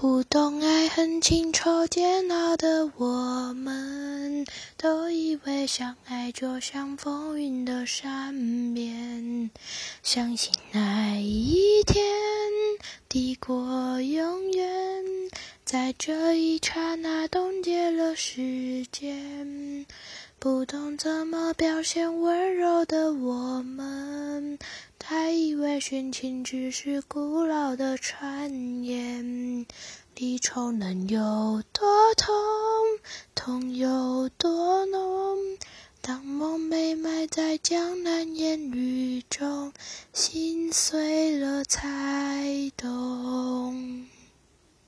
不懂爱恨情愁煎熬的我们，都以为相爱就像风云的善变，相信那一天抵过永远，在这一刹那冻结了时间。不懂怎么表现温柔的我们，为殉情只是古老的传言。离愁能有多痛，痛有多浓？当梦被埋在江南烟雨中，心碎了才。